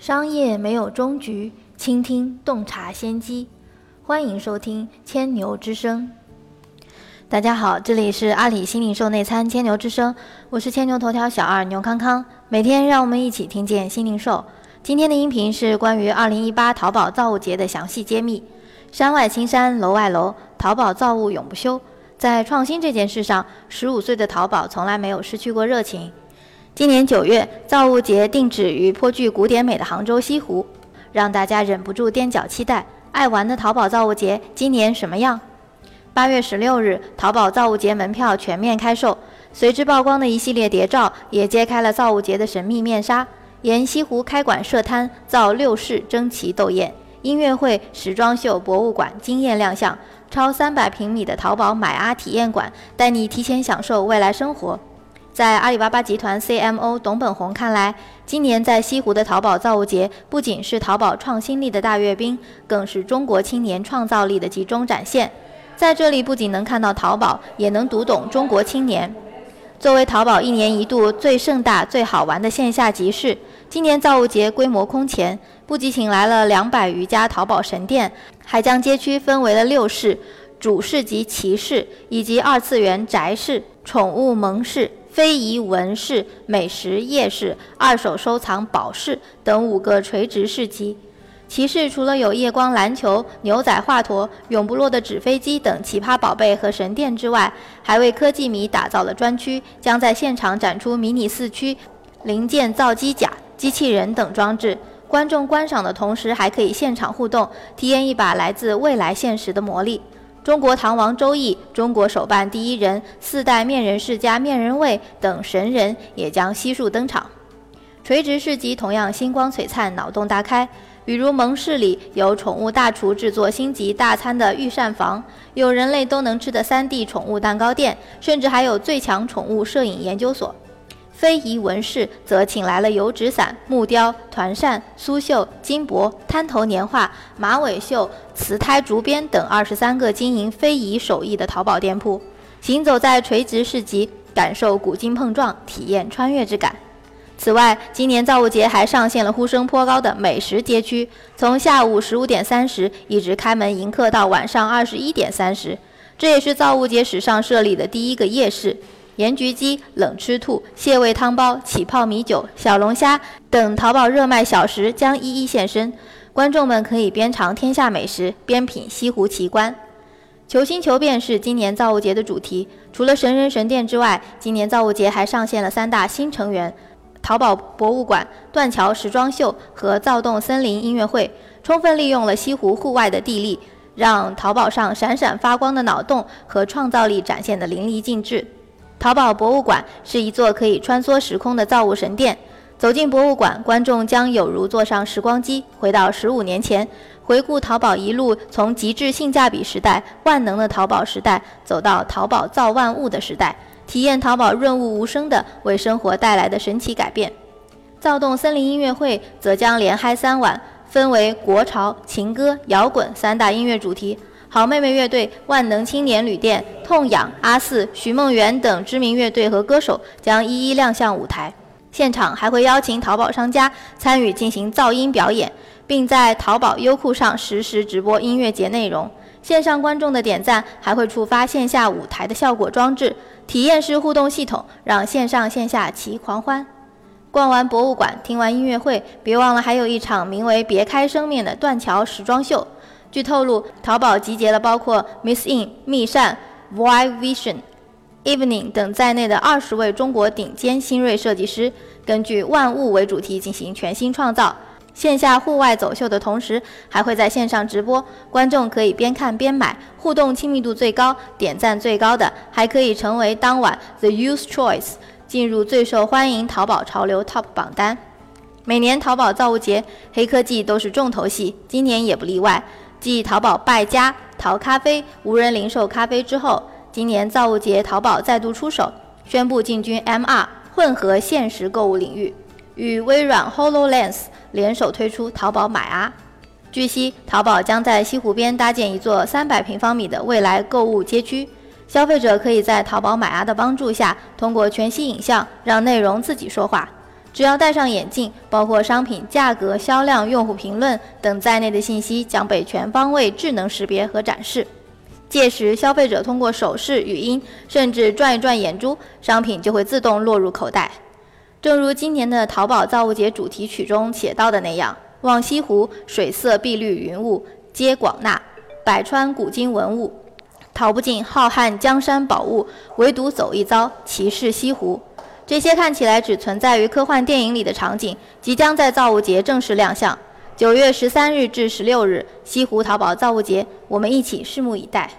商业没有终局，倾听洞察先机。欢迎收听千牛之声。大家好，这里是阿里新零售内参千牛之声，我是千牛头条小二牛康康。每天让我们一起听见新零售。今天的音频是关于二零一八淘宝造物节的详细揭秘。山外青山楼外楼，淘宝造物永不休。在创新这件事上，十五岁的淘宝从来没有失去过热情。今年九月，造物节定址于颇具古典美的杭州西湖，让大家忍不住踮脚期待。爱玩的淘宝造物节今年什么样？八月十六日，淘宝造物节门票全面开售，随之曝光的一系列谍照也揭开了造物节的神秘面纱。沿西湖开馆设摊，造六式争奇斗艳，音乐会、时装秀、博物馆惊艳亮相，超三百平米的淘宝买啊体验馆，带你提前享受未来生活。在阿里巴巴集团 CMO 董本红看来，今年在西湖的淘宝造物节不仅是淘宝创新力的大阅兵，更是中国青年创造力的集中展现。在这里，不仅能看到淘宝，也能读懂中国青年。作为淘宝一年一度最盛大、最好玩的线下集市，今年造物节规模空前，不仅请来了两百余家淘宝神店，还将街区分为了六市：主市及骑士，以及二次元宅市、宠物萌市。非遗文饰、美食夜市、二手收藏宝饰等五个垂直市集。其市除了有夜光篮球、牛仔华佗、永不落的纸飞机等奇葩宝贝和神殿之外，还为科技迷打造了专区，将在现场展出迷你四驱、零件造机甲、机器人等装置。观众观赏的同时，还可以现场互动，体验一把来自未来现实的魔力。中国唐王周易、中国手办第一人、四代面人世家面人卫等神人也将悉数登场。垂直市集同样星光璀璨，脑洞大开。比如蒙市里有宠物大厨制作星级大餐的御膳房，有人类都能吃的 3D 宠物蛋糕店，甚至还有最强宠物摄影研究所。非遗纹饰则请来了油纸伞、木雕、团扇、苏绣、金箔、滩头年画、马尾绣、瓷胎竹编等二十三个经营非遗手艺的淘宝店铺，行走在垂直市集，感受古今碰撞，体验穿越之感。此外，今年造物节还上线了呼声颇高的美食街区，从下午十五点三十一直开门迎客到晚上二十一点三十，这也是造物节史上设立的第一个夜市。盐焗鸡、冷吃兔、蟹味汤包、起泡米酒、小龙虾等淘宝热卖小食将一一现身，观众们可以边尝天下美食，边品西湖奇观。求新求变是今年造物节的主题。除了神人神殿之外，今年造物节还上线了三大新成员：淘宝博物馆、断桥时装秀和躁动森林音乐会，充分利用了西湖户外的地利，让淘宝上闪闪发光的脑洞和创造力展现得淋漓尽致。淘宝博物馆是一座可以穿梭时空的造物神殿。走进博物馆，观众将有如坐上时光机，回到十五年前，回顾淘宝一路从极致性价比时代、万能的淘宝时代，走到淘宝造万物的时代，体验淘宝润物无声的为生活带来的神奇改变。躁动森林音乐会则将连嗨三晚，分为国潮、情歌、摇滚三大音乐主题。好妹妹乐队、万能青年旅店、痛痒、阿四、徐梦圆等知名乐队和歌手将一一亮相舞台，现场还会邀请淘宝商家参与进行噪音表演，并在淘宝优酷上实时直播音乐节内容。线上观众的点赞还会触发线下舞台的效果装置，体验式互动系统让线上线下齐狂欢。逛完博物馆，听完音乐会，别忘了还有一场名为“别开生面”的断桥时装秀。据透露，淘宝集结了包括 Miss In、密扇、Y Vision、Evening 等在内的二十位中国顶尖新锐设计师，根据万物为主题进行全新创造。线下户外走秀的同时，还会在线上直播，观众可以边看边买，互动亲密度最高、点赞最高的，还可以成为当晚 The Youth Choice，进入最受欢迎淘宝潮流 Top 榜单。每年淘宝造物节，黑科技都是重头戏，今年也不例外。继淘宝败家、淘咖啡、无人零售咖啡之后，今年造物节淘宝再度出手，宣布进军 MR 混合现实购物领域，与微软 HoloLens 联手推出淘宝买啊。据悉，淘宝将在西湖边搭建一座三百平方米的未来购物街区，消费者可以在淘宝买啊的帮助下，通过全息影像让内容自己说话。只要戴上眼镜，包括商品价格、销量、用户评论等在内的信息将被全方位智能识别和展示。届时，消费者通过手势、语音，甚至转一转眼珠，商品就会自动落入口袋。正如今年的淘宝造物节主题曲中写到的那样：“望西湖水色碧绿云雾皆广纳，百川古今文物，淘不尽浩瀚江山宝物，唯独走一遭，奇视西湖。”这些看起来只存在于科幻电影里的场景，即将在造物节正式亮相。九月十三日至十六日，西湖淘宝造物节，我们一起拭目以待。